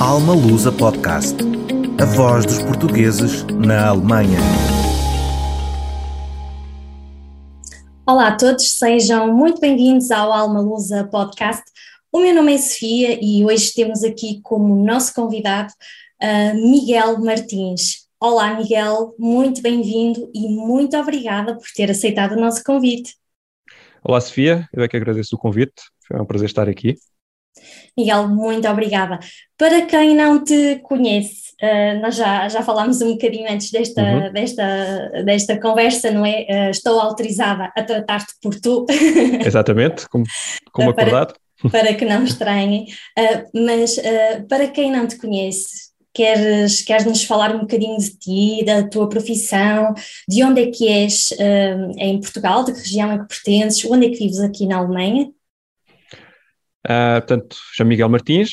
Alma Lusa Podcast. A voz dos portugueses na Alemanha. Olá a todos, sejam muito bem-vindos ao Alma Lusa Podcast. O meu nome é Sofia e hoje temos aqui como nosso convidado uh, Miguel Martins. Olá, Miguel, muito bem-vindo e muito obrigada por ter aceitado o nosso convite. Olá, Sofia, eu é que agradeço o convite, foi um prazer estar aqui. Miguel, muito obrigada. Para quem não te conhece, uh, nós já, já falámos um bocadinho antes desta, uhum. desta, desta conversa, não é? Uh, estou autorizada a tratar-te por tu. Exatamente, como, como acordado. Para, para que não estranhem. Uh, mas para quem não te conhece, Queres, queres nos falar um bocadinho de ti, da tua profissão, de onde é que és em Portugal, de que região é que pertences, onde é que vives aqui na Alemanha? Uh, portanto, chamo Miguel Martins,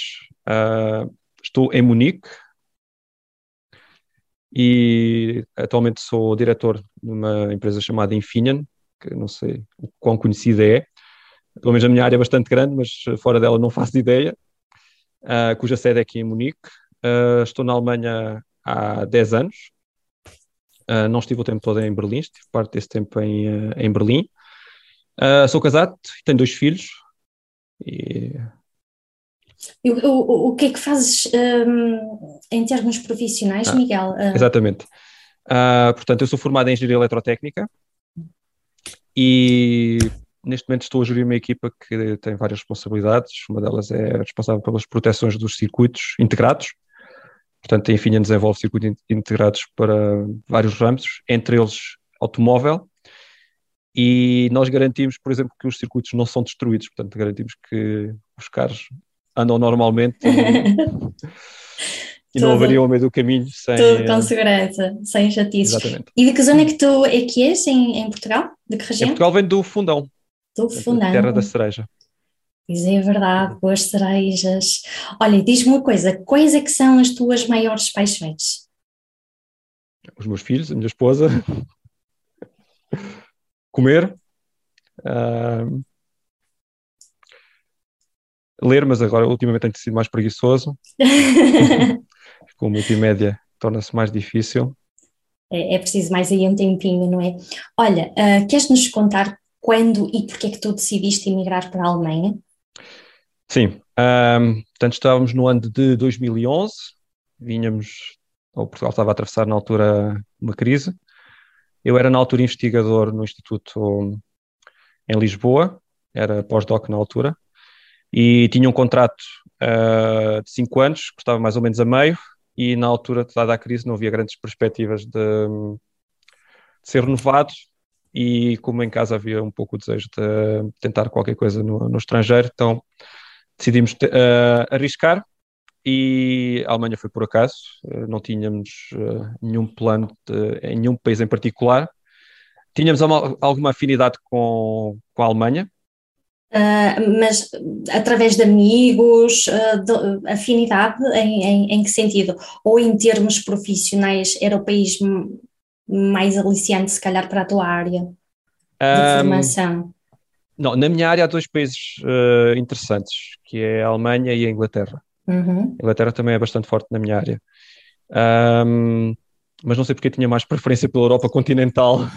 uh, estou em Munique e atualmente sou diretor de uma empresa chamada Infineon, que não sei o quão conhecida é, pelo menos a minha área é bastante grande, mas fora dela não faço ideia, uh, cuja sede é aqui em Munique. Uh, estou na Alemanha há 10 anos. Uh, não estive o tempo todo em Berlim, estive parte desse tempo em, em Berlim. sou casado, tenho dois filhos. E... O, o, o que é que fazes um, em termos profissionais, ah, Miguel? Exatamente. portanto, eu sou formado em Engenharia Eletrotécnica e neste momento estou a gerir uma equipa que tem várias responsabilidades. Uma delas é responsável pelas proteções dos circuitos integrados. Portanto, a Infineon desenvolve circuitos integrados para vários ramos, entre eles automóvel, e nós garantimos, por exemplo, que os circuitos não são destruídos, portanto, garantimos que os carros andam normalmente e, e não haveriam ao meio do caminho sem. Tudo com segurança, sem chatices. Exatamente. E de que zona é que tu é que és em, em Portugal? De que região? Em Portugal vem do Fundão. Do Fundão. Terra da Cereja. Pois é verdade, boas cerejas. Olha, diz-me uma coisa, quais é que são as tuas maiores paixões? Os meus filhos, a minha esposa, comer, uh, ler, mas agora ultimamente tenho sido mais preguiçoso. Com multimédia torna-se mais difícil. É, é, preciso mais aí um tempinho, não é? Olha, uh, queres-nos contar quando e porque é que tu decidiste emigrar para a Alemanha? Sim, um, portanto estávamos no ano de 2011, vinhamos, o Portugal estava a atravessar na altura uma crise, eu era na altura investigador no Instituto em Lisboa, era pós-doc na altura, e tinha um contrato uh, de 5 anos, que estava mais ou menos a meio, e na altura, dada a crise, não havia grandes perspectivas de, de ser renovado, e como em casa havia um pouco o desejo de tentar qualquer coisa no, no estrangeiro, então decidimos uh, arriscar e a Alemanha foi por acaso, uh, não tínhamos uh, nenhum plano de, em nenhum país em particular. Tínhamos uma, alguma afinidade com, com a Alemanha. mas através de amigos, de, afinidade em, em, em, que sentido? Ou em termos profissionais era o país mais aliciante, se calhar, para a tua área de um, formação? Não, na minha área há dois países uh, interessantes, que é a Alemanha e a Inglaterra. Uhum. A Inglaterra também é bastante forte na minha área. Um, mas não sei porque tinha mais preferência pela Europa continental.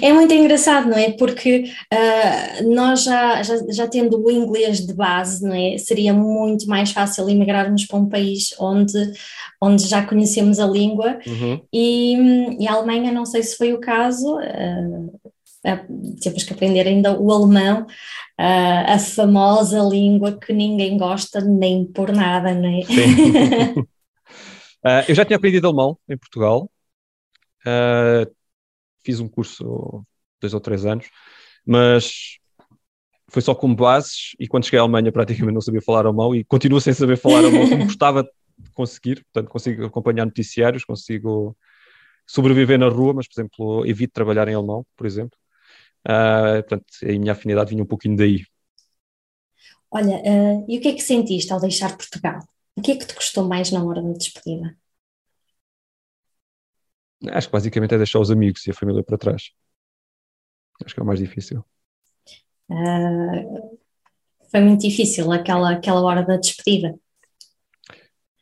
É muito engraçado, não é? Porque uh, nós já, já, já, tendo o inglês de base, não é? Seria muito mais fácil emigrarmos para um país onde, onde já conhecemos a língua uhum. e, e, a Alemanha, não sei se foi o caso, uh, temos que aprender ainda o alemão, a famosa língua que ninguém gosta nem por nada, não é? Sim. uh, eu já tinha aprendido alemão em Portugal, fiz um curso dois ou três anos, mas foi só como bases e quando cheguei à Alemanha praticamente não sabia falar alemão e continuo sem saber falar alemão como gostava de conseguir, portanto consigo acompanhar noticiários, consigo sobreviver na rua, mas por exemplo evito trabalhar em alemão, por exemplo. Uh, portanto, a minha afinidade vinha um pouquinho daí. Olha, uh, e o que é que sentiste ao deixar Portugal? O que é que te custou mais na hora da despedida? Acho que basicamente é deixar os amigos e a família para trás. Acho que é o mais difícil. Uh, foi muito difícil aquela, aquela hora da despedida.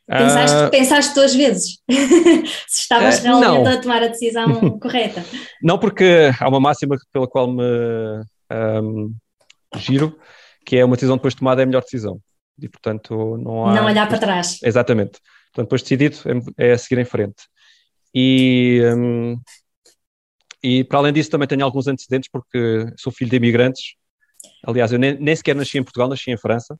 Pensaste, uh, pensaste duas vezes se estavas uh, realmente não. a tomar a decisão correta. Não, porque há uma máxima pela qual me um, giro, que é uma decisão depois tomada é a melhor decisão. E, portanto, não há... Não olhar para trás. Exatamente. Portanto, depois decidido é, é seguir em frente. E, um, e, para além disso, também tenho alguns antecedentes, porque sou filho de imigrantes. Aliás, eu nem, nem sequer nasci em Portugal, nasci em França.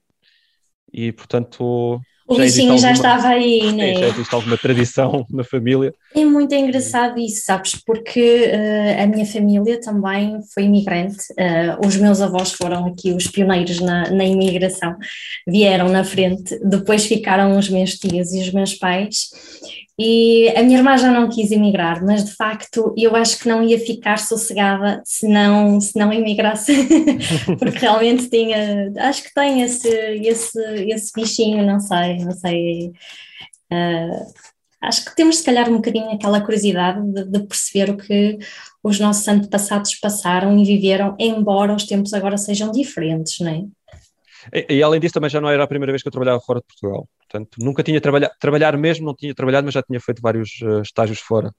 E, portanto, o já bichinho já estava aí, né? Já existe alguma tradição na família. É muito engraçado isso, sabes? Porque uh, a minha família também foi imigrante. Uh, os meus avós foram aqui os pioneiros na, na imigração, vieram na frente, depois ficaram os meus tios e os meus pais. E a minha irmã já não quis emigrar, mas de facto eu acho que não ia ficar sossegada se não, se não emigrasse, porque realmente tinha, acho que tem esse, esse, esse bichinho, não sei, não sei. Uh, acho que temos se calhar um bocadinho aquela curiosidade de, de, perceber o que os nossos antepassados passaram e viveram, embora os tempos agora sejam diferentes, não é? E, e, além disso, também já não era a primeira vez que eu trabalhava fora de Portugal. Portanto, nunca tinha trabalhado, trabalhar mesmo, não tinha trabalhado, mas já tinha feito vários uh, estágios fora.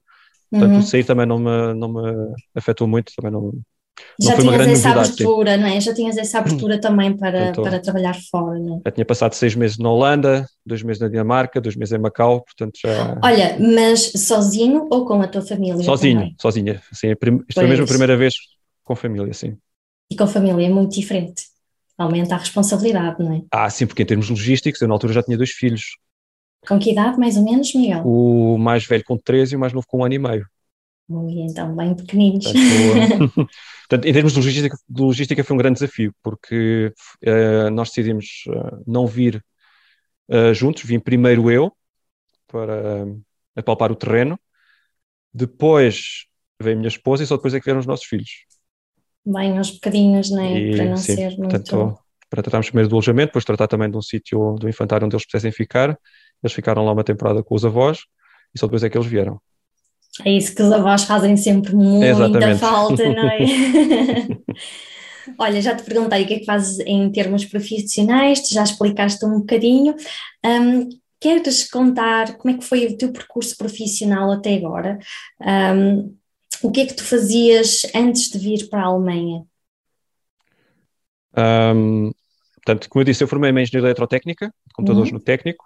Portanto, uhum. sair também não me, não me afetou muito, também não, já tinhas essa abertura, sim. não é? Já tinhas essa abertura também para, para trabalhar fora, não é? Já tinha passado seis meses na Holanda, dois meses na Dinamarca, dois meses em Macau, portanto já... Olha, mas sozinho ou com a tua família Sozinho, também? sozinha. Sim, é prim... Isto foi mesmo a primeira vez com família, sim. E com família é muito diferente aumenta a responsabilidade, não é? Ah, sim, porque em termos logísticos, eu na altura já tinha dois filhos. Com que idade, mais ou menos, Miguel? O mais velho com 13 e o mais novo com um ano e meio. Ui, então, bem pequeninos. Portanto, portanto, em termos de logística, de logística, foi um grande desafio, porque uh, nós decidimos uh, não vir uh, juntos, vim primeiro eu para apalpar o terreno, depois veio a minha esposa e só depois é que vieram os nossos filhos bem aos bocadinhos, não é? E, para não sim, ser muito... Portanto, para tratarmos primeiro do alojamento, depois tratar também de um sítio do infantário onde eles pudessem ficar. Eles ficaram lá uma temporada com os avós e só depois é que eles vieram. É isso que os avós fazem sempre muita Exatamente. falta, não é? Olha, já te perguntei o que é que fazes em termos profissionais, tu já explicaste um bocadinho. Um, queres contar como é que foi o teu percurso profissional até agora? Um, o que é que tu fazias antes de vir para a Alemanha? Um, portanto, como eu disse, eu formei-me em Engenharia Eletrotécnica, computadores uhum. no técnico.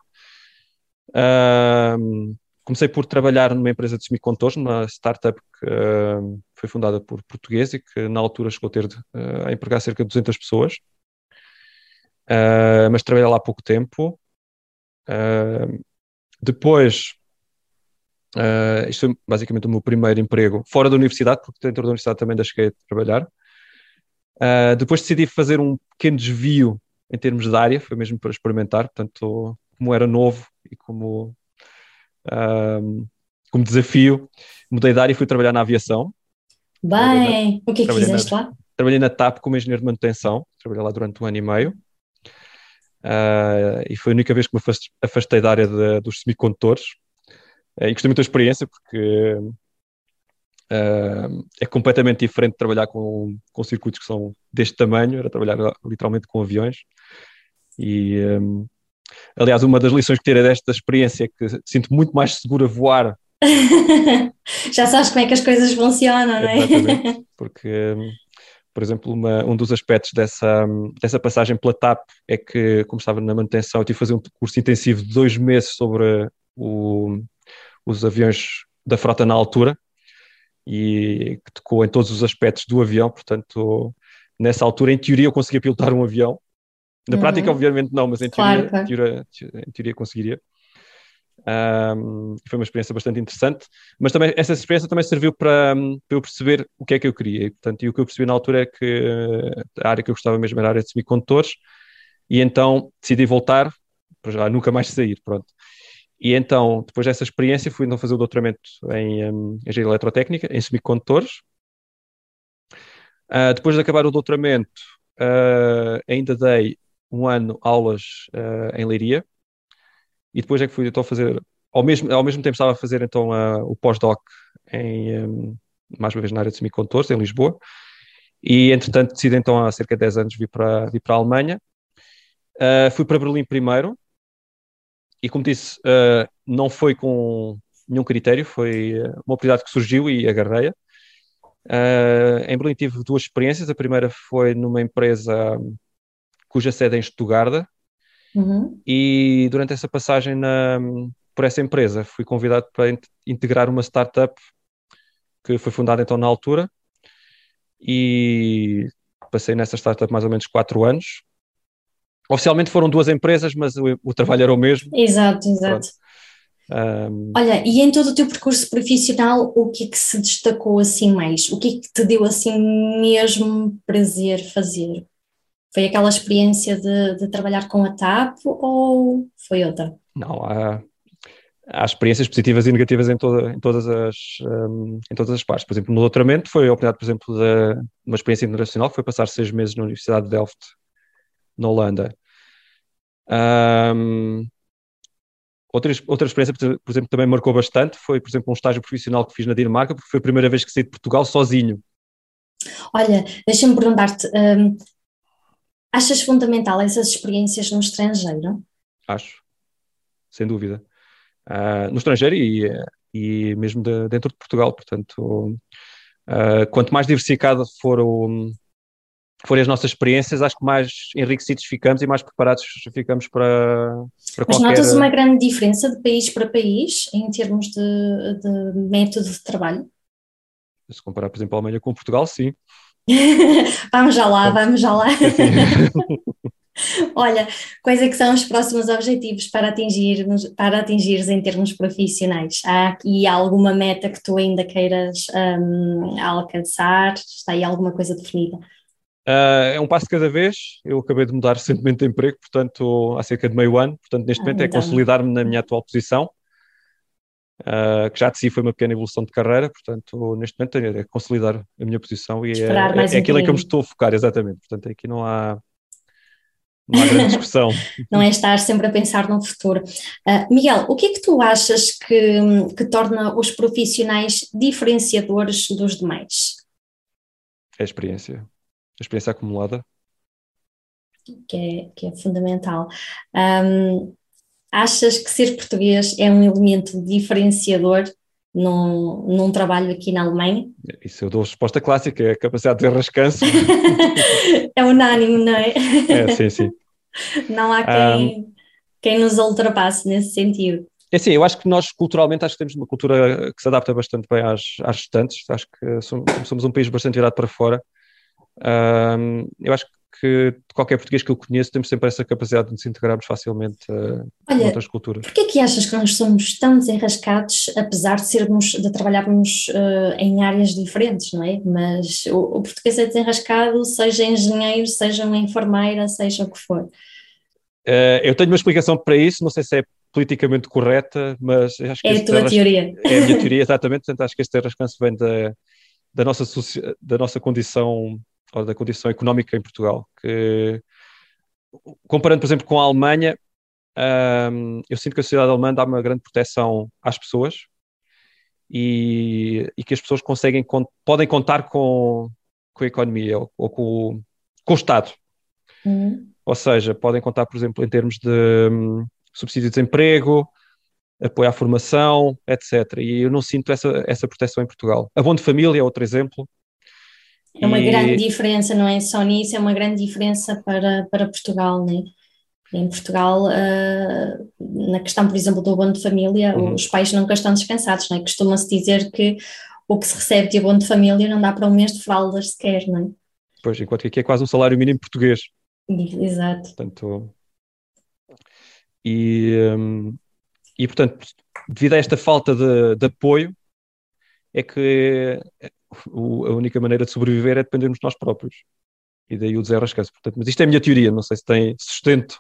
Um, comecei por trabalhar numa empresa de semicondutores, numa startup que uh, foi fundada por portugueses e que na altura chegou a ter uh, a empregar cerca de 200 pessoas. Uh, mas trabalhei lá há pouco tempo. depois Uh, isto foi basicamente o meu primeiro emprego fora da universidade, porque dentro da universidade também ainda cheguei a trabalhar. Uh, depois decidi fazer um pequeno desvio em termos de área, foi mesmo para experimentar, portanto, como era novo e como, uh, como desafio, mudei de área e fui trabalhar na aviação. Bem, na, o que é que fizeste na, lá? Trabalhei na TAP como engenheiro de manutenção, trabalhei lá durante um ano e meio. Uh, e foi a única vez que me afastei da área de, dos semicondutores, e gostei muito da experiência porque uh, é completamente diferente de trabalhar com, com circuitos que são deste tamanho, era trabalhar literalmente com aviões. E, um, aliás, uma das lições que tirei desta experiência é que sinto muito mais seguro a voar. Já sabes como é que as coisas funcionam, não é? Exatamente, porque por exemplo, uma, um dos aspectos dessa, dessa passagem pela TAP é que, como estava na manutenção, eu tive que fazer um curso intensivo de dois meses sobre o, os aviões da frota na altura e que tocou em todos os aspectos do avião, portanto, nessa altura, em teoria, eu conseguia pilotar um avião. Na uhum. prática, obviamente, não, mas em teoria, claro, Teoria, em teoria conseguiria. Um, foi uma experiência bastante interessante, mas também essa experiência também serviu para, para eu perceber o que é que eu queria. E, portanto, e o que eu percebi na altura é que a área que eu gostava mesmo era a área de semicondutores, e então decidi voltar, para já nunca mais sair, pronto. E então, depois dessa experiência, fui então fazer o doutoramento em um, engenharia eletrotécnica, em semicondutores. Uh, depois de acabar o doutoramento, uh, ainda dei um ano aulas uh, em Leiria. E depois é que fui então fazer, ao mesmo, ao mesmo tempo estava a fazer então o pós-doc em, um, mais uma vez na área de semicondutores, em Lisboa. E entretanto decidi então há cerca de 10 anos vir para, vir para a Alemanha. fui para Berlim primeiro, e como disse, uh, não foi com nenhum critério, foi uma oportunidade que surgiu e agarrei-a. Uh, em Berlim tive duas experiências. A primeira foi numa empresa cuja sede é em Stuttgart, uhum. e durante essa passagem na, por essa empresa fui convidado para integrar uma startup que foi fundada então na altura e passei nessa startup mais ou menos quatro anos. Oficialmente foram duas empresas, mas o, o trabalho era o mesmo. Exato, exato. Um... Olha, e em todo o teu percurso profissional, o que é que se destacou assim mais? O que é que te deu assim mesmo prazer fazer? Foi aquela experiência de, de trabalhar com a TAP ou foi outra? Não, há, há experiências positivas e negativas em, toda, em, todas as, um, em todas as partes. Por exemplo, no doutoramento foi a oportunidade, por exemplo, de uma experiência internacional, que foi passar seis meses na Universidade de Delft, na Holanda. Um, Outra, outra experiência, por exemplo, também marcou bastante foi, por exemplo, um estágio profissional que fiz na Dinamarca, porque foi a primeira vez que saí de Portugal sozinho. Olha, deixa-me perguntar-te, hum, achas fundamental essas experiências no estrangeiro? Acho, sem dúvida. Uh, no estrangeiro e, e mesmo de, dentro de Portugal, portanto, uh, quanto mais diversificado for o, forem as nossas experiências, acho que mais enriquecidos ficamos e mais preparados ficamos para, para Mas qualquer... notas uma grande diferença de país para país em termos de, de método de trabalho? Se comparar, por exemplo, a Alemanha com Portugal, sim. vamos já lá, vamos já lá. Olha, quais é que são os próximos objetivos para atingir, para atingires em termos profissionais? Há aqui alguma meta que tu ainda queiras um, alcançar? Está aí alguma coisa definida? Uh, é um passo de cada vez. Eu acabei de mudar recentemente de emprego, portanto, há cerca de meio ano. Portanto, neste ah, momento é consolidar-me na minha atual posição, uh, que já de si foi uma pequena evolução de carreira. Portanto, neste momento é consolidar a minha posição e é, é, é aquilo em que eu me estou a focar, exatamente. Portanto, aqui não há. Não há grande discussão. não é estar sempre a pensar no futuro. Uh, Miguel, o que é que tu achas que, que torna os profissionais diferenciadores dos demais? É a experiência a experiência acumulada. Que é, que é fundamental. Um, achas que ser português é um elemento diferenciador num, num trabalho aqui na Alemanha? Isso eu dou a resposta clássica, é a capacidade de rascanço. é unânime, não é? É, sim, sim. Não há quem, um, quem nos ultrapasse nesse sentido. É assim, eu acho que nós culturalmente acho que temos uma cultura que se adapta bastante bem às, às restantes, acho que somos, somos um país bastante virado para fora um, eu acho que qualquer português que eu conheço temos sempre essa capacidade de nos integrarmos facilmente uh, Olha, outras culturas. Porquê é que achas que nós somos tão desenrascados, apesar de sermos, de trabalharmos uh, em áreas diferentes, não é? Mas o, o, português é desenrascado, seja engenheiro, seja uma enfermeira, seja o que for. Uh, eu tenho uma explicação para isso, não sei se é politicamente correta, mas acho que é a tua teoria. É a minha teoria, exatamente, portanto acho que este rascanço vem da, da, nossa, da nossa condição ou da condição económica em Portugal. Que, comparando, por exemplo, com a Alemanha, um, eu sinto que a sociedade alemã dá uma grande proteção às pessoas e, e que as pessoas conseguem, podem contar com, com a economia ou, ou com, com, o Estado. Uhum. Ou seja, podem contar, por exemplo, em termos de um, subsídio de desemprego, apoio à formação, etc. E eu não sinto essa, essa proteção em Portugal. A Bom de Família é outro exemplo, é uma e... grande diferença, não é só nisso, é uma grande diferença para, para Portugal, né? Em Portugal, uh, na questão, por exemplo, do abono de família, uhum. os pais nunca estão descansados, não é? Costuma-se dizer que o que se recebe de abono de família não dá para um mês de fraldas sequer, não é? Pois, enquanto que aqui é quase um salário mínimo português. Exato. Portanto, e, um, e portanto, devido a esta falta de, de apoio, é que o, a única maneira de sobreviver é dependermos de nós próprios. E daí o desenrascanço. Portanto, mas isto é a minha teoria, não sei se tem sustento.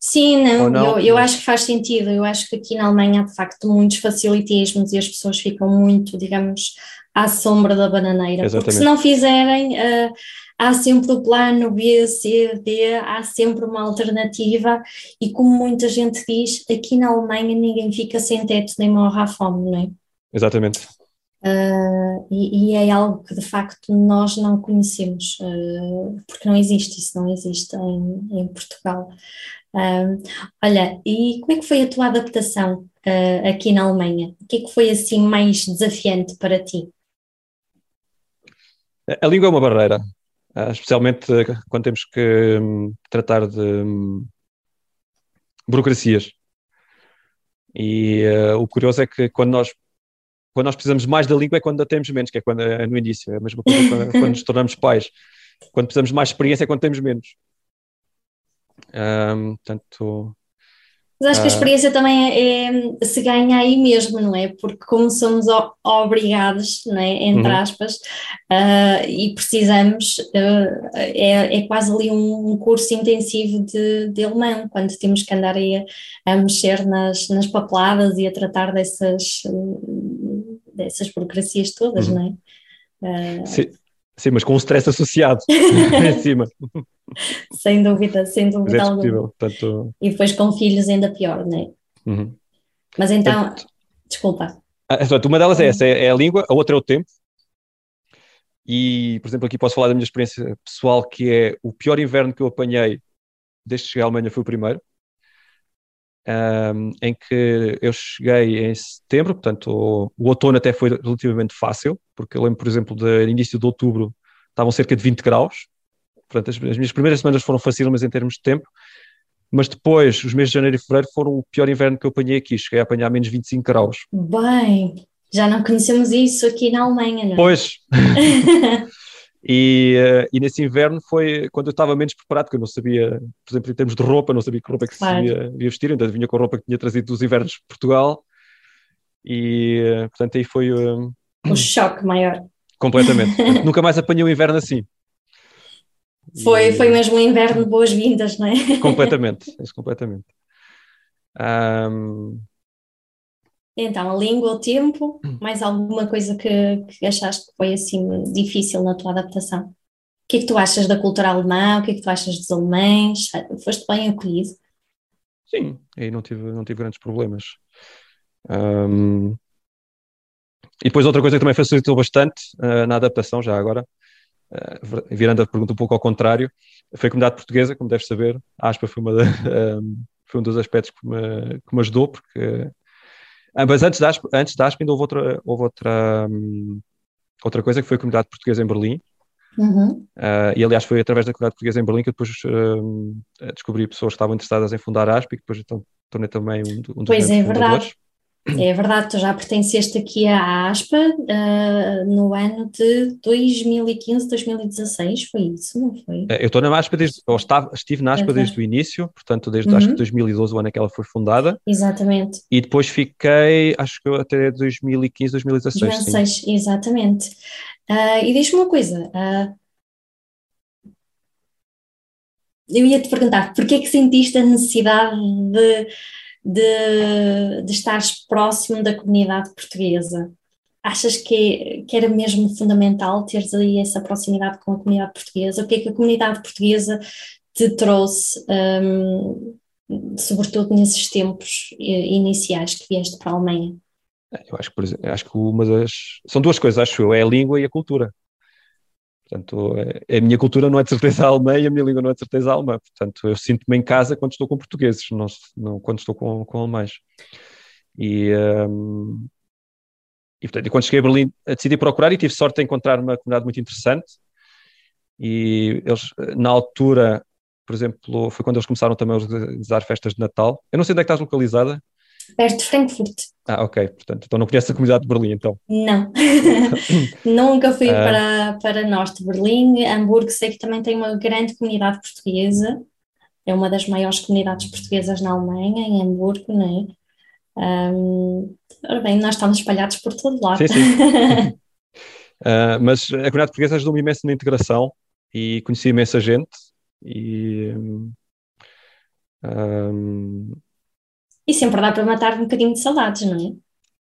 Sim, não, não eu, eu acho que faz sentido. Eu acho que aqui na Alemanha há de facto muitos facilitismos e as pessoas ficam muito, digamos, à sombra da bananeira. Exatamente. Porque se não fizerem, uh, há sempre o plano B, C, D, há sempre uma alternativa. E como muita gente diz, aqui na Alemanha ninguém fica sem teto nem morre à fome, não é? Exatamente. Uh, e, e, é algo que de facto nós não conhecemos, uh, porque não existe, isso não existe em, em Portugal. Um, olha, e como é que foi a tua adaptação uh, aqui na Alemanha? O que é que foi assim mais desafiante para ti? A língua é uma barreira, uh, especialmente quando temos que um, tratar de um, burocracias. E uh, o curioso é que quando nós quando nós precisamos mais da língua é quando a temos menos, que é quando é no início, é a mesma coisa quando, quando nos tornamos pais. Quando precisamos mais experiência é quando temos menos. Um, portanto, mas acho que a ah. experiência também é, é, se ganha aí mesmo, não é? Porque como somos obrigados, não é? entre uhum. aspas, uh, e precisamos, uh, é, é quase ali um, um curso intensivo de, de, alemão, quando temos que andar aí a, a mexer nas, nas papeladas e a tratar dessas, dessas burocracias todas, uhum. não é? Uh, Sim. Sim, mas com um stress associado em cima. sem dúvida, sem dúvida é alguma. Portanto... E depois com filhos ainda pior, não é? Uhum. Mas então, portanto, desculpa. Ah, uma delas é essa, é, é a língua, a outra é o tempo. E, por exemplo, aqui posso falar da minha experiência pessoal, que é o pior inverno que eu apanhei desde que cheguei à Alemanha foi o primeiro um, em que eu cheguei em setembro, portanto o, o, outono até foi relativamente fácil, porque eu lembro, por exemplo, do início de outubro estavam cerca de 20 graus, portanto as, as minhas primeiras semanas foram mas em termos de tempo, mas depois, os meses de janeiro e fevereiro foram o pior inverno que eu apanhei aqui, cheguei a apanhar menos 25 graus. Bem, já não conhecemos isso aqui na Alemanha, não é? Pois. E, uh, e, nesse inverno foi quando eu estava menos preparado, porque eu não sabia, por exemplo, em termos de roupa, não sabia que roupa é que claro. se ia, vestir, então vinha com a roupa que tinha trazido dos invernos de Portugal. E, uh, portanto, aí foi. Uh, o choque maior. Completamente. nunca mais apanhei um inverno assim. Foi, e, foi mesmo um inverno de boas-vindas, não é? Completamente, isso completamente. Um, então, a língua, o tempo, hum. mais alguma coisa que, que achaste que foi assim difícil na tua adaptação? O que é que tu achas da cultura alemã? O que é que tu achas dos alemães? Foste bem acolhido? Sim, aí não tive, não tive grandes problemas. Um, e depois outra coisa que também facilitou bastante uh, na adaptação, já agora, uh, virando a pergunta um pouco ao contrário, foi a comunidade portuguesa, como deves saber, a ASPA foi, uma um, foi um dos aspectos que me, que me ajudou, porque mas antes da, antes da Aspen houve outra, houve outra, hum, outra coisa que foi a comunidade portuguesa em Berlim. Uhum. Uh, e aliás foi através da comunidade portuguesa em Berlim que depois uh, descobri pessoas que estavam interessadas em fundar a ASP e depois então, tornei também um, um dos pois é, fundadores. Verdade. É verdade, tu já pertenceste aqui à ASPA uh, no ano de 2015, 2016, foi isso, não foi? Eu estou na ASPA desde, ou estava, estive na ASPA desde o início, portanto desde uhum. acho que 2012, o ano em que ela foi fundada. Exatamente. E depois fiquei, acho que até 2015, 2016. 2016, sim. exatamente. Uh, e diz-me uma coisa, uh, eu ia te perguntar, porquê é que sentiste a necessidade de de, de próximo da comunidade portuguesa? Achas que, que era mesmo fundamental teres aí essa proximidade com a comunidade portuguesa? O que é que a comunidade portuguesa te trouxe, um, sobretudo nesses tempos iniciais que vieste para a Alemanha? Eu acho que, exemplo, acho que uma das. São duas coisas, acho eu, é a língua e a cultura. Portanto, é, a minha cultura não é de certeza alemã e a minha língua não é de certeza alemã. Portanto, eu sinto-me em casa quando estou com portugueses, não, não quando estou com, com alemães. E, um, e, portanto, quando cheguei a Berlim, decidi procurar e tive sorte de encontrar uma comunidade muito interessante. E eles, na altura, por exemplo, foi quando eles começaram também a organizar festas de Natal. Eu não sei onde é que estás localizada perto de Frankfurt. Ah, ok. Portanto, então não conhece a comunidade de Berlim, então? Não. Nunca fui ah. para, para norte de Berlim. Hamburgo sei que também tem uma grande comunidade portuguesa. É uma das maiores comunidades portuguesas na Alemanha, em Hamburgo, não é? Um, ora bem, nós estamos espalhados por todo lado. Sim, sim. uh, mas a comunidade portuguesa ajudou-me imenso na integração e conheci imensa gente e um, e sempre dá para matar um bocadinho de saudades, não é?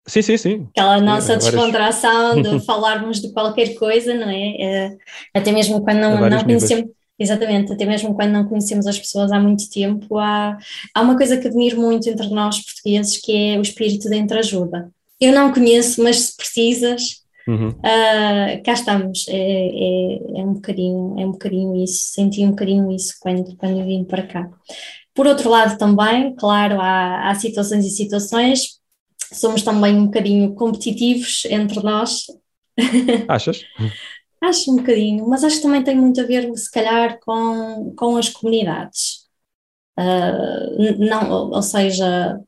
Sim, sim, sim. Aquela nossa é, descontração de falarmos de qualquer coisa, não é? é até mesmo quando não, não conhecemos. Exatamente, até mesmo quando não conhecemos as pessoas há muito tempo, há, há uma coisa que admiro muito entre nós portugueses que é o espírito de entreajuda. Eu não conheço, mas se precisas, uhum. uh, cá estamos. É, é, é, um bocadinho, é um bocadinho isso, senti um bocadinho isso quando, quando vim para cá. Por outro lado, também, claro, há, há situações e situações, somos também um bocadinho competitivos entre nós. Achas? acho um bocadinho, mas acho que também tem muito a ver, se calhar, com, com as comunidades. Uh, não, ou seja,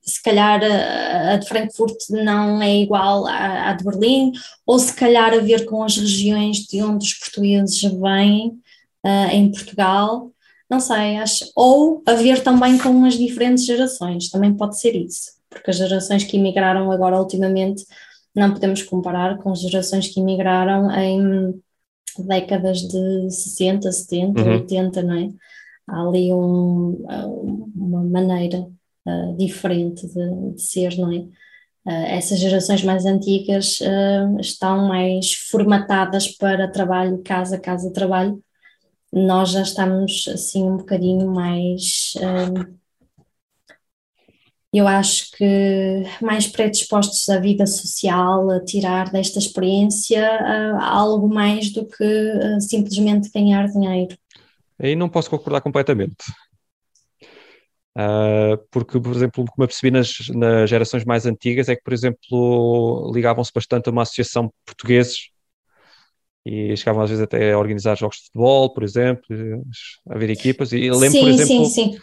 se calhar a de Frankfurt não é igual à, à, de Berlim, ou se calhar a ver com as regiões de onde os portugueses vêm uh, em Portugal, não sei, acho, ou a ver também com as diferentes gerações, também pode ser isso, porque as gerações que emigraram agora ultimamente não podemos comparar com as gerações que emigraram em décadas de 60, 70, uhum. 80, não é? Há ali um, uma maneira uh, diferente de, de, ser, não é? Uh, essas gerações mais antigas uh, estão mais formatadas para trabalho, casa, casa, trabalho. Nós já estamos assim um bocadinho mais eu acho que mais predispostos à vida social, a tirar desta experiência uh, algo mais do que uh, simplesmente ganhar dinheiro. Aí não posso concordar completamente. Uh, porque, por exemplo, o que me percebi nas, nas gerações mais antigas é que, por exemplo, ligavam-se bastante a uma associação portugueses e chegavam às vezes até a organizar jogos de futebol, por exemplo, a haver equipas. E lembro, sim, por exemplo, sim, sim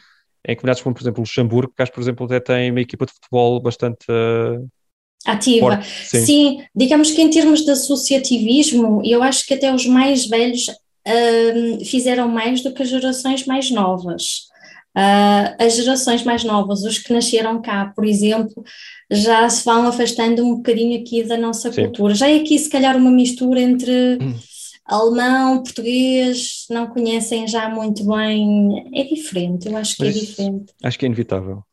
em comunidades como, por exemplo, Luxemburgo, que acho, por exemplo, até tem uma equipa de futebol bastante uh, ativa. Sim. Sim. digamos que em termos de associativismo, eu acho que até os mais velhos uh, fizeram mais do que as gerações mais novas. Uh, as gerações mais novas, os que nasceram cá, por exemplo, já se vão afastando um bocadinho aqui da nossa Sim. cultura. Já é aqui, se calhar, uma mistura entre. Hum alemão, português, não conhecem já muito bem. É diferente, eu acho que é Mas é diferente. Acho que é inevitável.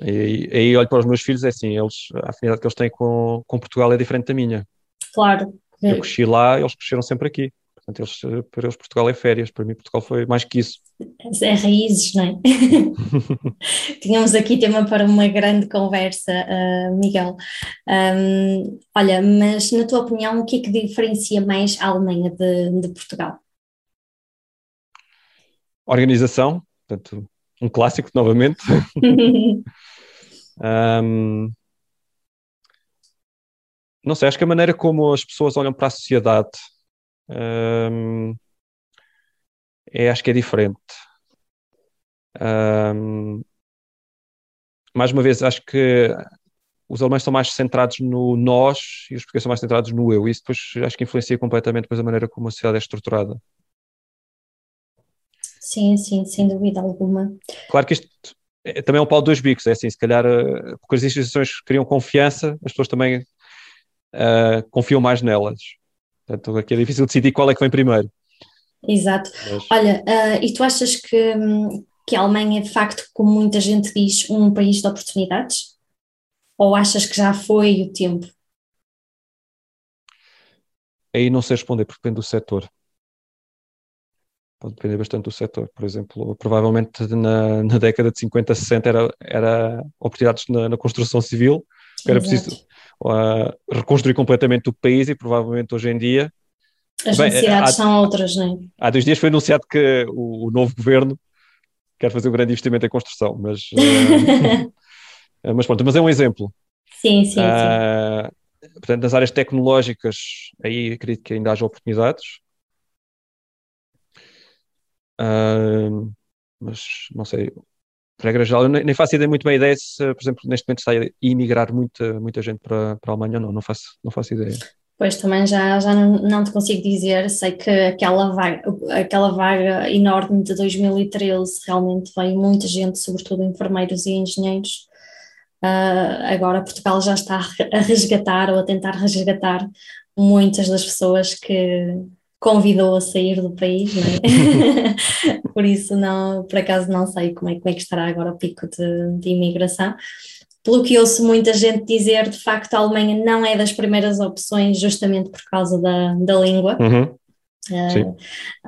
E aí olho para os meus filhos, é assim, eles, a afinidade que eles têm com, com Portugal é diferente da minha. Claro. Eu cresci lá, eles cresceram sempre aqui. Portanto, eles, para eles Portugal é férias, para mim Portugal foi mais que isso. É raízes, não é? Tínhamos aqui tema para uma grande conversa, uh, Miguel. Um, olha, mas na tua opinião, o que é que diferencia mais a Alemanha de, de Portugal? Organização, portanto, um clássico novamente. um, não sei, acho que a maneira como as pessoas olham para a sociedade um, é, acho que é diferente. Um, mais uma vez, acho que os alemães estão mais centrados no nós e os portugueses são mais centrados no eu. Isso depois acho que influencia completamente depois a maneira como a sociedade é estruturada. Sim, sim, sem dúvida alguma. Claro que isto é, também é um pau de dois bicos, é assim, se calhar eh, porque as instituições criam confiança, as pessoas também uh, confiam mais nelas. Portanto, aqui é difícil decidir qual é que vem primeiro. Exato. Mas... Olha, uh, e tu achas que, que a Alemanha é de facto, como muita gente diz, um país de oportunidades? Ou achas que já foi o tempo? Aí não sei responder, porque depende do setor. Pode depender bastante do setor. Por exemplo, provavelmente na, na década de 50, 60 era, era oportunidades na, na construção civil, era Exato. preciso uh, reconstruir completamente o país e provavelmente hoje em dia. As bem, necessidades há, são outras, não é? Há dois dias foi anunciado que o, o novo governo quer fazer um grande investimento em construção, mas. Uh, mas pronto, mas é um exemplo. Sim, sim, uh, sim. Portanto, nas áreas tecnológicas, aí acredito que ainda haja oportunidades. Uh, mas não sei, regra geral, eu nem faço ideia muito bem ideia se, por exemplo, neste momento está a emigrar muita, muita gente para, para a Alemanha ou não, não faço, não faço ideia. Pois também já, já não, não te consigo dizer, sei que aquela vaga, aquela vaga enorme de 2013 realmente veio muita gente, sobretudo enfermeiros e engenheiros. Uh, agora Portugal já está a resgatar ou a tentar resgatar muitas das pessoas que, convidou a sair do país, é? por isso não, por acaso não sei como é, como é que estará agora o pico de, de imigração. Pelo que ouço muita gente dizer, de facto a Alemanha não é das primeiras opções justamente por causa da, da língua. Uhum. Uh,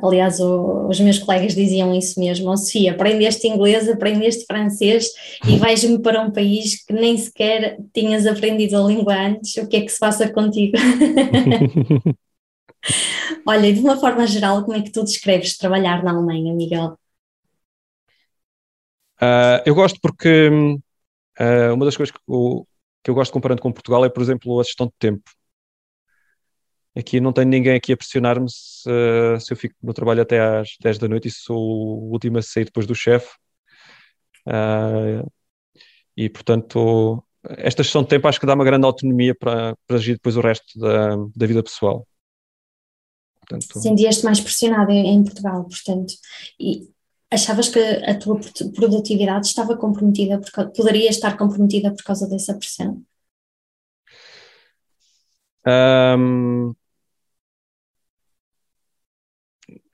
aliás, o, os meus colegas diziam isso mesmo: oh, Sofia, aprendeste inglês, aprendeste francês e vais-me para um país que nem sequer tinhas aprendido a língua antes, o que é que se passa contigo? Olha, de uma forma geral, como é que tu descreves trabalhar na Alemanha, Miguel? Uh, eu gosto porque uh, uma das coisas que, o, que eu gosto comparando com Portugal é, por exemplo, a gestão de tempo. Aqui não tenho ninguém aqui a pressionar-me se, se, eu fico no trabalho até às 10 da noite e sou o último a sair depois do chefe. Uh, e, portanto, esta gestão de tempo acho que dá uma grande autonomia para, para agir depois o resto da, da vida pessoal. Portanto... Sentias-te mais pressionado em, em, Portugal, portanto, achavas que a tua produtividade estava comprometida, porque poderia estar comprometida por causa dessa pressão? Um,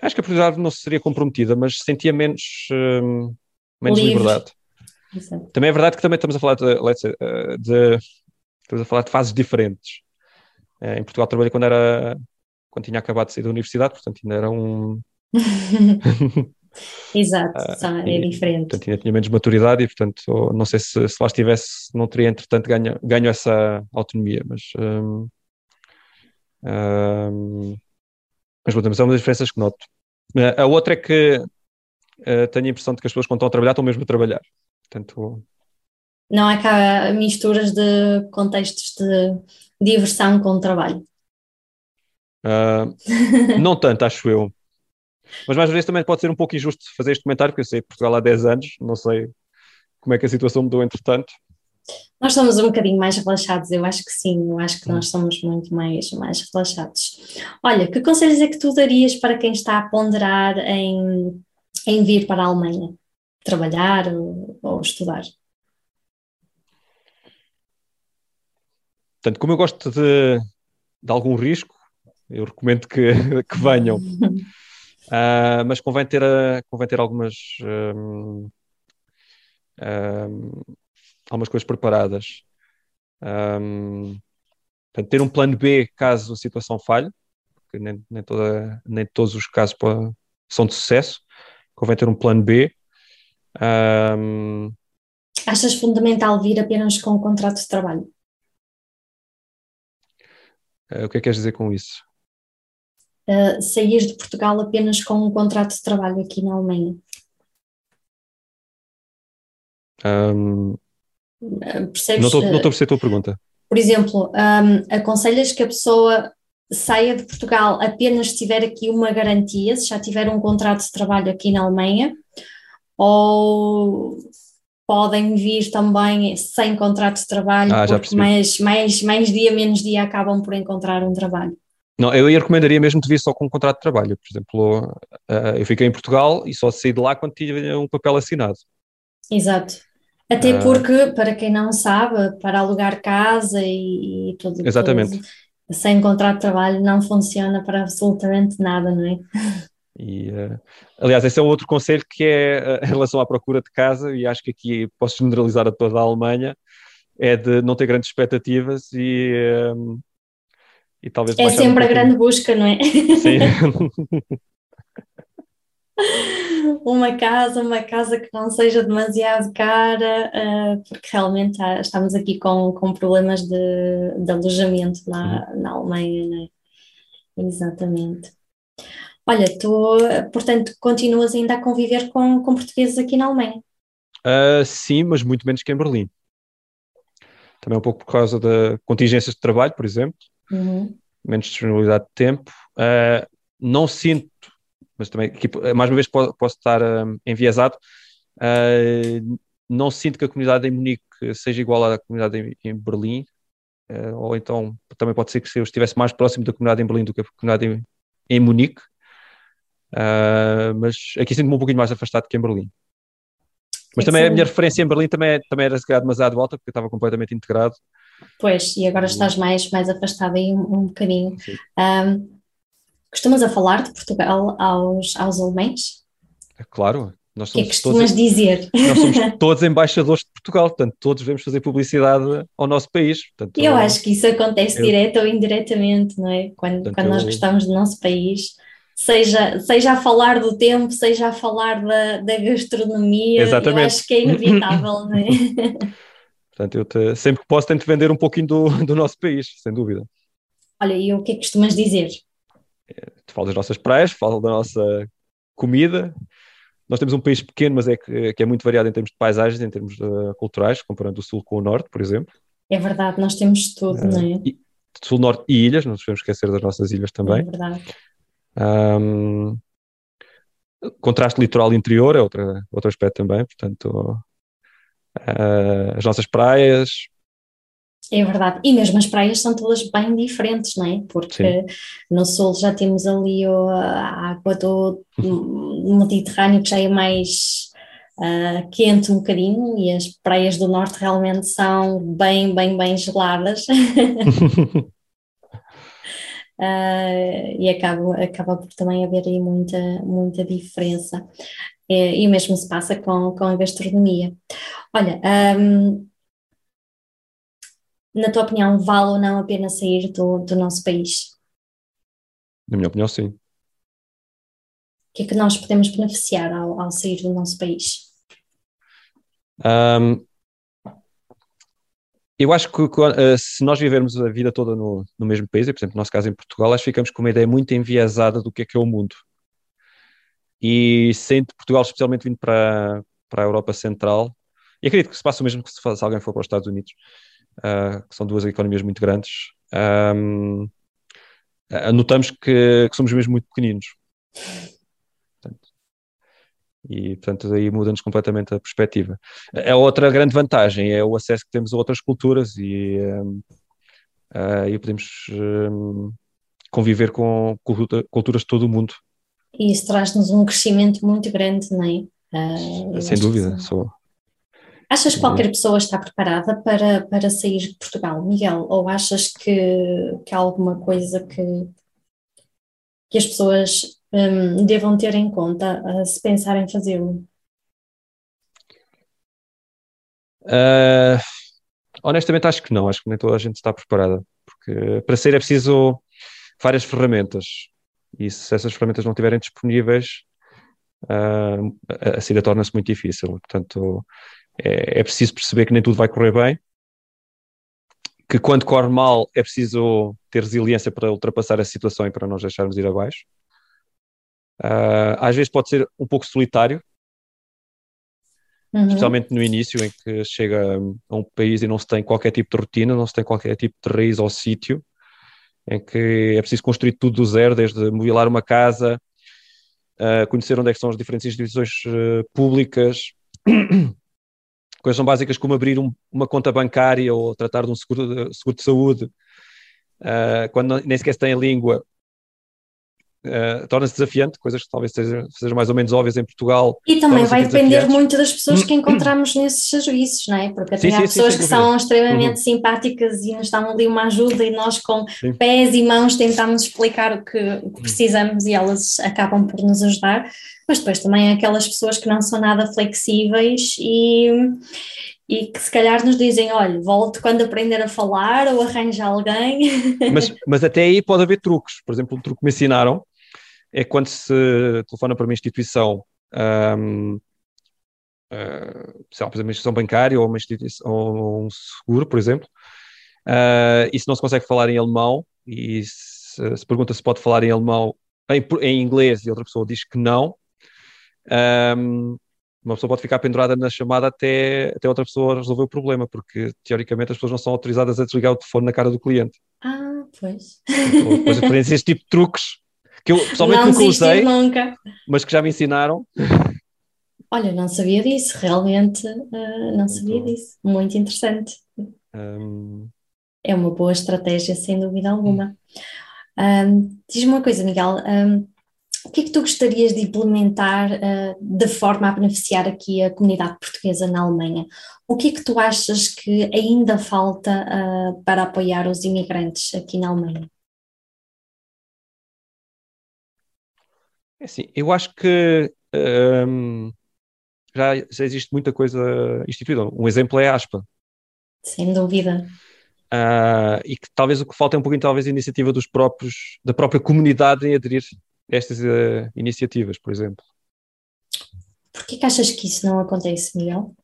acho que a produtividade não seria comprometida, mas sentia menos, um, menos liberdade. Exato. Também é verdade que também estamos a falar de, uh, de, estamos a falar de fases diferentes. Uh, em Portugal trabalhei quando era quando tinha acabado de sair da universidade, portanto ainda era um Exato, uh, é e, diferente. Portanto, ainda tinha menos maturidade e, portanto, não sei se, se lá estivesse, não teria, entretanto, ganho, ganho essa autonomia, mas. Um, um, mas, bom, é uma das diferenças que noto. A outra é que uh, tenho a impressão de que as pessoas, quando estão a trabalhar, estão mesmo a trabalhar. Portanto, não há cá misturas de contextos de diversão com trabalho. Uh, não tanto, acho eu. Mas mais uma vez também pode ser um pouco injusto fazer este comentário, porque eu sei Portugal há 10 anos, não sei como é que a situação mudou entretanto. Nós somos um bocadinho mais relaxados, eu acho que sim, eu acho que nós somos muito mais, mais relaxados. Olha, que conselhos é que tu darias para quem está a ponderar em, em vir para a Alemanha? Trabalhar ou, ou estudar? Portanto, como eu gosto de, de algum risco, eu recomendo que, que venham. Uh, mas convém ter, uh, convém ter algumas, um, um, algumas coisas preparadas. Um, portanto, ter um plano B caso a situação falhe, porque nem, nem, toda, nem todos os casos são de sucesso. Convém ter um plano B. Achas fundamental vir apenas com o contrato de trabalho? Uh, o que é que queres dizer com isso? Uh, sair de Portugal apenas com um contrato de trabalho aqui na Alemanha? Um, Percebes? Não estou a perceber a tua pergunta. Por exemplo, um, aconselhas que a pessoa saia de Portugal apenas se tiver aqui uma garantia, se já tiver um contrato de trabalho aqui na Alemanha, ou podem vir também sem contrato de trabalho, ah, porque mais, mais, mais dia, menos dia acabam por encontrar um trabalho. Não, eu recomendaria mesmo de vir só com um contrato de trabalho. Por exemplo, uh, eu fiquei em Portugal e só saí de lá quando tinha um papel assinado. Exato. Até uh, porque, para quem não sabe, para alugar casa e, e tudo. Exatamente. Tudo, sem contrato de trabalho não funciona para absolutamente nada, não é? E, uh, aliás, esse é outro conselho que é em relação à procura de casa, e acho que aqui posso generalizar a toda a Alemanha, é de não ter grandes expectativas e e talvez é sempre um a grande busca, não é? Sim. uma casa, uma casa que não seja demasiado cara, uh, porque realmente há, estamos aqui com, com problemas de, de alojamento lá uhum. na Alemanha, não é? Exatamente. Olha, tu, portanto, continuas ainda a conviver com, com portugueses aqui na Alemanha? Uh, sim, mas muito menos que em Berlim. Também um pouco por causa de contingências de trabalho, por exemplo uhum. menos disponibilidade de tempo. Uh, não sinto, mas também aqui, mais uma vez posso, posso estar uh, enviesado, uh, não sinto que a comunidade em Munique seja igual à comunidade em, em Berlim, uh, ou então também pode ser que se eu estivesse mais próximo da comunidade em Berlim do que a comunidade em, em Munique, mas aqui sinto-me um pouquinho mais afastado que em Berlim. Mas também a minha referência em Berlim também, também era se calhar demasiado alta, porque eu estava completamente integrado. Pois, e agora estás mais, mais afastado aí um, um bocadinho. Um, costumas a falar de Portugal aos, aos alemães? É claro. Nós somos o que é que costumas todos, dizer? Nós somos todos embaixadores de Portugal, portanto, todos devemos fazer publicidade ao nosso país. Portanto, eu acho que isso acontece eu, direto ou indiretamente, não é? Quando, portanto, quando nós gostamos do nosso país, seja, seja a falar do tempo, seja a falar da, da gastronomia, eu acho que é inevitável, não é? Portanto, eu te, sempre que posso tento vender um pouquinho do, do nosso país, sem dúvida. Olha, e o que é que costumas dizer? tu falas das nossas praias, falo da nossa comida. Nós temos um país pequeno, mas é que, que é muito variado em termos de paisagens, em termos uh, culturais, comparando o sul com o norte, por exemplo. É verdade, nós temos tudo, uh, não é? E, sul, norte e ilhas, não nos devemos esquecer das nossas ilhas também. É verdade. Um, contraste litoral interior é outra, outro aspecto também, portanto, uh, as nossas praias. É verdade, e mesmo as praias são todas bem diferentes, não é? Porque Sim. no sul já temos ali a água do Mediterrâneo que já é mais uh, quente um bocadinho e as praias do norte realmente são bem, bem, bem geladas. Uh, e acaba, acaba por também haver aí muita, muita diferença. É, e o mesmo se passa com, com a gastronomia. Olha, um, na tua opinião, vale ou não a pena sair do, do nosso país? Na minha opinião, sim. O que é que nós podemos beneficiar ao, ao sair do nosso país? Um, eu acho que uh, se nós vivermos a vida toda no, no mesmo país, e, por exemplo, no nosso caso em Portugal, acho que ficamos com uma ideia muito enviesada do que é que é o mundo. E sendo Portugal especialmente vindo para, para a Europa Central, e acredito que se passa o mesmo que se, se alguém for para os Estados Unidos, uh, que são duas economias muito grandes, um, notamos que, que, somos mesmo muito pequeninos. E, portanto, aí muda-nos completamente a perspectiva. A outra grande vantagem é o acesso que temos a outras culturas e um, uh, podemos um, conviver com culturas de todo o mundo. E isso traz-nos um crescimento muito grande, não é? Uh, Sem dúvida, sou. Achas que qualquer pessoa está preparada para, para sair de Portugal, Miguel? Ou achas que, que há alguma coisa que, que as pessoas um, devam ter em conta uh, se pensarem fazê-lo? Uh, honestamente, acho que não. Acho que nem toda a gente está preparada. Porque para ser é preciso várias ferramentas. E se essas ferramentas não estiverem disponíveis, uh, a saída torna-se muito difícil. Portanto, é, é preciso perceber que nem tudo vai correr bem. Que quando corre mal é preciso ter resiliência para ultrapassar a situação e para não deixarmos ir abaixo. Uh, às vezes pode ser um pouco solitário, uhum. especialmente no início, em que chega a um país e não se tem qualquer tipo de rotina, não se tem qualquer tipo de raiz ou sítio, em que é preciso construir tudo do zero, desde mobilar uma casa, uh, conhecer onde é são as diferentes instituições uh, públicas, coisas tão básicas como abrir um, uma conta bancária ou tratar de um seguro de, seguro de saúde, uh, quando nem sequer se tem a língua, Uh, torna-se desafiante, coisas que talvez sejam, sejam, mais ou menos óbvias em Portugal. E também vai depender muito das pessoas que encontramos nesses serviços, não é? Porque sim, há sim, pessoas sim, que são extremamente uhum. simpáticas e nos dão ali uma ajuda e nós com pés e mãos tentamos explicar o que, o que precisamos e elas acabam por nos ajudar, mas depois também há aquelas pessoas que não são nada flexíveis e, e que se calhar nos dizem, olha, volte quando aprender a falar ou arranja alguém. Mas, mas até aí pode haver truques, por exemplo, um truque que me ensinaram é quando se telefona para uma instituição, um, uh, sei lá, por exemplo, uma instituição bancária ou, uma instituição, ou um seguro, por exemplo, uh, e se não se consegue falar em alemão, e se, se pergunta se pode falar em alemão, em, em, inglês, e outra pessoa diz que não, um, uma pessoa pode ficar pendurada na chamada até, até outra pessoa resolver o problema, porque teoricamente as pessoas não são autorizadas a desligar o telefone na cara do cliente. Ah, pois. Então, depois aparecem esse tipo de truques que eu pessoalmente não nunca usei, nunca. mas que já me ensinaram. Olha, não sabia disso, realmente uh, não sabia então, disso. Muito interessante. Um... É uma boa estratégia, sem dúvida alguma. Um, Diz-me uma coisa, Miguel. Um, o que é que tu gostarias de implementar uh, de forma a beneficiar aqui a comunidade portuguesa na Alemanha? O que é que tu achas que ainda falta uh, para apoiar os imigrantes aqui na Alemanha? É assim, eu acho que um, já, já existe muita coisa instituída. Um exemplo é a ASPA. Sem dúvida. Uh, e que talvez o que falta é um pouquinho talvez a iniciativa dos próprios, da própria comunidade em aderir a estas uh, iniciativas, por exemplo. Por que achas que isso não acontece, Miguel?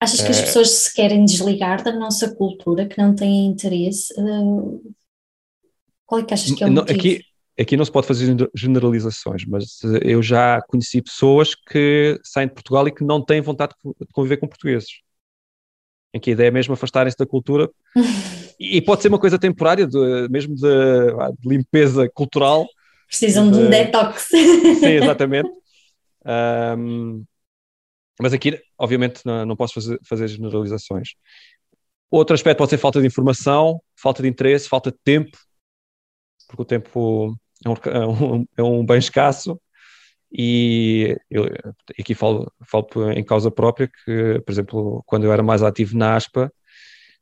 Achas que as eh, pessoas se querem desligar da nossa cultura, que não têm interesse? Uh, Qual é que achas que é o motivo? Aqui, aqui não se pode fazer generalizações, mas eu já conheci pessoas que saem de Portugal e que não têm vontade de conviver com portugueses. Em que a ideia é mesmo afastarem-se da cultura. e pode ser uma coisa temporária, de, mesmo de, de limpeza cultural. Precisam de, de um detox. Sim, exatamente. Um, mas aqui, obviamente, não, não posso fazer, fazer generalizações. Outro aspecto pode ser falta de informação, falta de interesse, falta de tempo, porque o tempo é um, é um, é um bem escasso. E eu aqui falo, falo em causa própria que, por exemplo, quando eu era mais ativo na ASPA,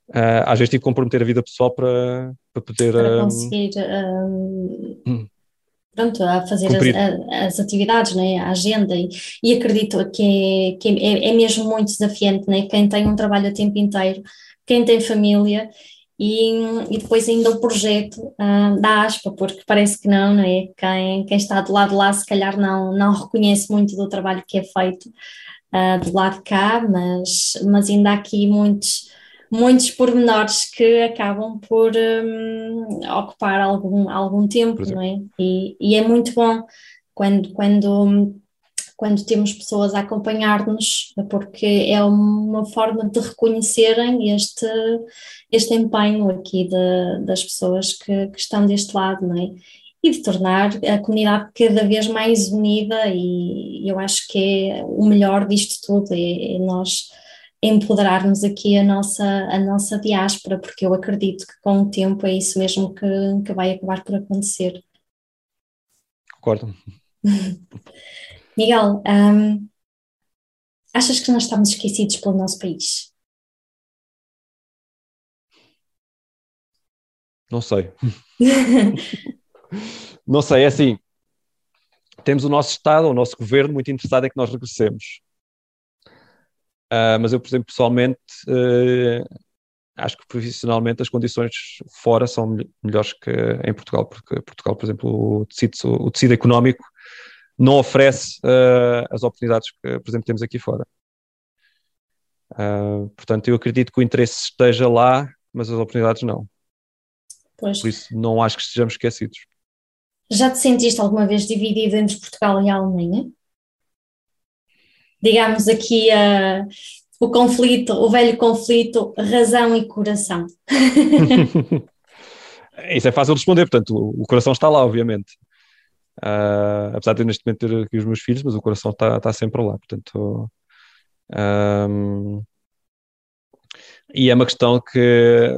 uh, às vezes tive que comprometer a vida pessoal para, para poder. Para conseguir. Um, pronto, a fazer as, as, atividades, né, a agenda, e, e acredito que, é, que é, é, mesmo muito desafiante, né, quem tem um trabalho a tempo inteiro, quem tem família, e, e depois ainda o projeto uh, da ASPA, porque parece que não, não é? Quem, quem está do lado de lá se calhar não, não reconhece muito do trabalho que é feito uh, do lado de cá, mas, mas ainda há aqui muitos muitos pormenores que acabam por um, ocupar algum, algum tempo, não é? E, e, é muito bom quando, quando, quando temos pessoas a acompanhar-nos, porque é uma forma de reconhecerem este, este empenho aqui de, das pessoas que, que estão deste lado, não é? E de tornar a comunidade cada vez mais unida, e eu acho que é o melhor disto tudo, é, é nós empoderarmos aqui a nossa, a nossa diáspora, porque eu acredito que com o tempo é isso mesmo que, que vai acabar por acontecer. Concordo. Miguel, um, achas que nós estamos esquecidos pelo nosso país? Não sei. Não sei, é assim. Temos o nosso Estado, o nosso governo muito interessado em que nós regressemos. Uh, mas eu, por exemplo, pessoalmente, uh, acho que profissionalmente as condições fora são melhores que em Portugal, porque Portugal, por exemplo, o tecido, o tecido económico não oferece uh, as oportunidades que, por exemplo, temos aqui fora. portanto, eu acredito que o interesse esteja lá, mas as oportunidades não. Pois. Por isso, não acho que estejamos esquecidos. Já te sentiste alguma vez dividido entre Portugal e a Alemanha? digamos aqui, uh, o conflito, o velho conflito razão e coração? Isso é fácil de responder, portanto, o, coração está lá, obviamente. Uh, apesar de eu neste momento ter aqui os meus filhos, mas o coração está, está sempre lá, portanto. Um, e é uma questão que,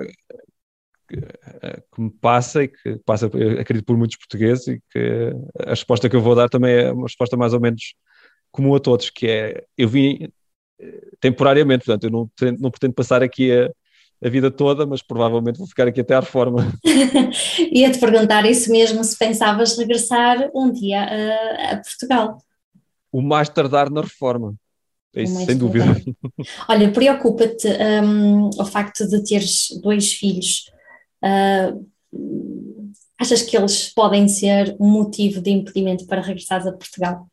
que, que, me passa e que passa, acredito, por muitos portugueses e que a resposta que eu vou dar também é uma resposta mais ou menos comum a todos, que é, eu vim eh, temporariamente, portanto, eu não, não pretendo passar aqui a, a vida toda, mas provavelmente vou ficar aqui até à reforma. Ia-te perguntar isso mesmo, se pensavas regressar um dia a, a Portugal. O mais tardar na reforma. É isso, sem dúvida. Olha, preocupa-te um, o facto de teres dois filhos. Uh, achas que eles podem ser um motivo de impedimento para regressares a Portugal?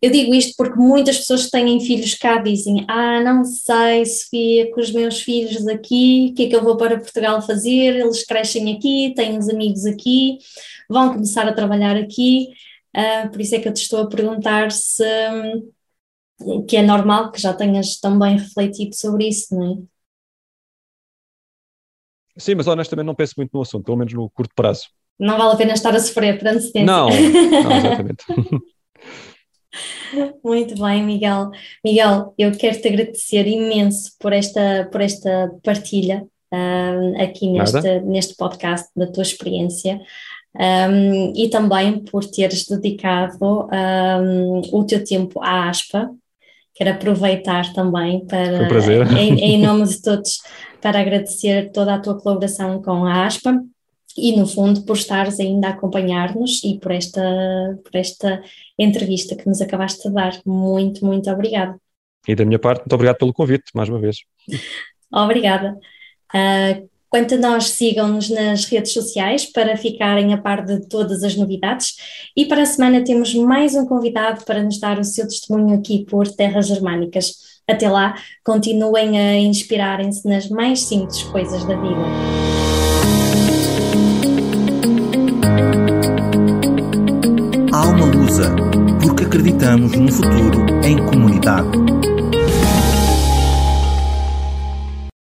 Eu digo isto porque muitas pessoas que têm filhos cá dizem: Ah, não sei, Sofia, com os meus filhos aqui, o que é que eu vou para Portugal fazer? Eles crescem aqui, têm os amigos aqui, vão começar a trabalhar aqui. Uh, por isso é que eu te estou a perguntar se um, que é normal que já tenhas também refletido sobre isso, não é? Sim, mas honestamente não penso muito no assunto, pelo menos no curto prazo. Não vale a pena estar a sofrer por antecedência. Não, não exatamente. Muito bem, Miguel. Miguel, eu quero te agradecer imenso por esta, por esta partilha um, aqui neste, neste podcast da tua experiência. Um, e também por teres dedicado um, o teu tempo à ASPA. Quero aproveitar também para, um em, em nome de todos, para agradecer toda a tua colaboração com a ASPA e no fundo por estares ainda a acompanhar-nos e por esta, por esta entrevista que nos acabaste de dar. Muito, muito obrigada. E da minha parte, muito obrigado pelo convite, mais uma vez. Obrigada. Uh, quanto a nós, sigam-nos nas redes sociais para ficarem a par de todas as novidades. E para a semana temos mais um convidado para nos dar o seu testemunho aqui por Terras Germânicas. Até lá, continuem a inspirarem-se nas mais simples coisas da vida. Porque acreditamos num futuro em comunidade.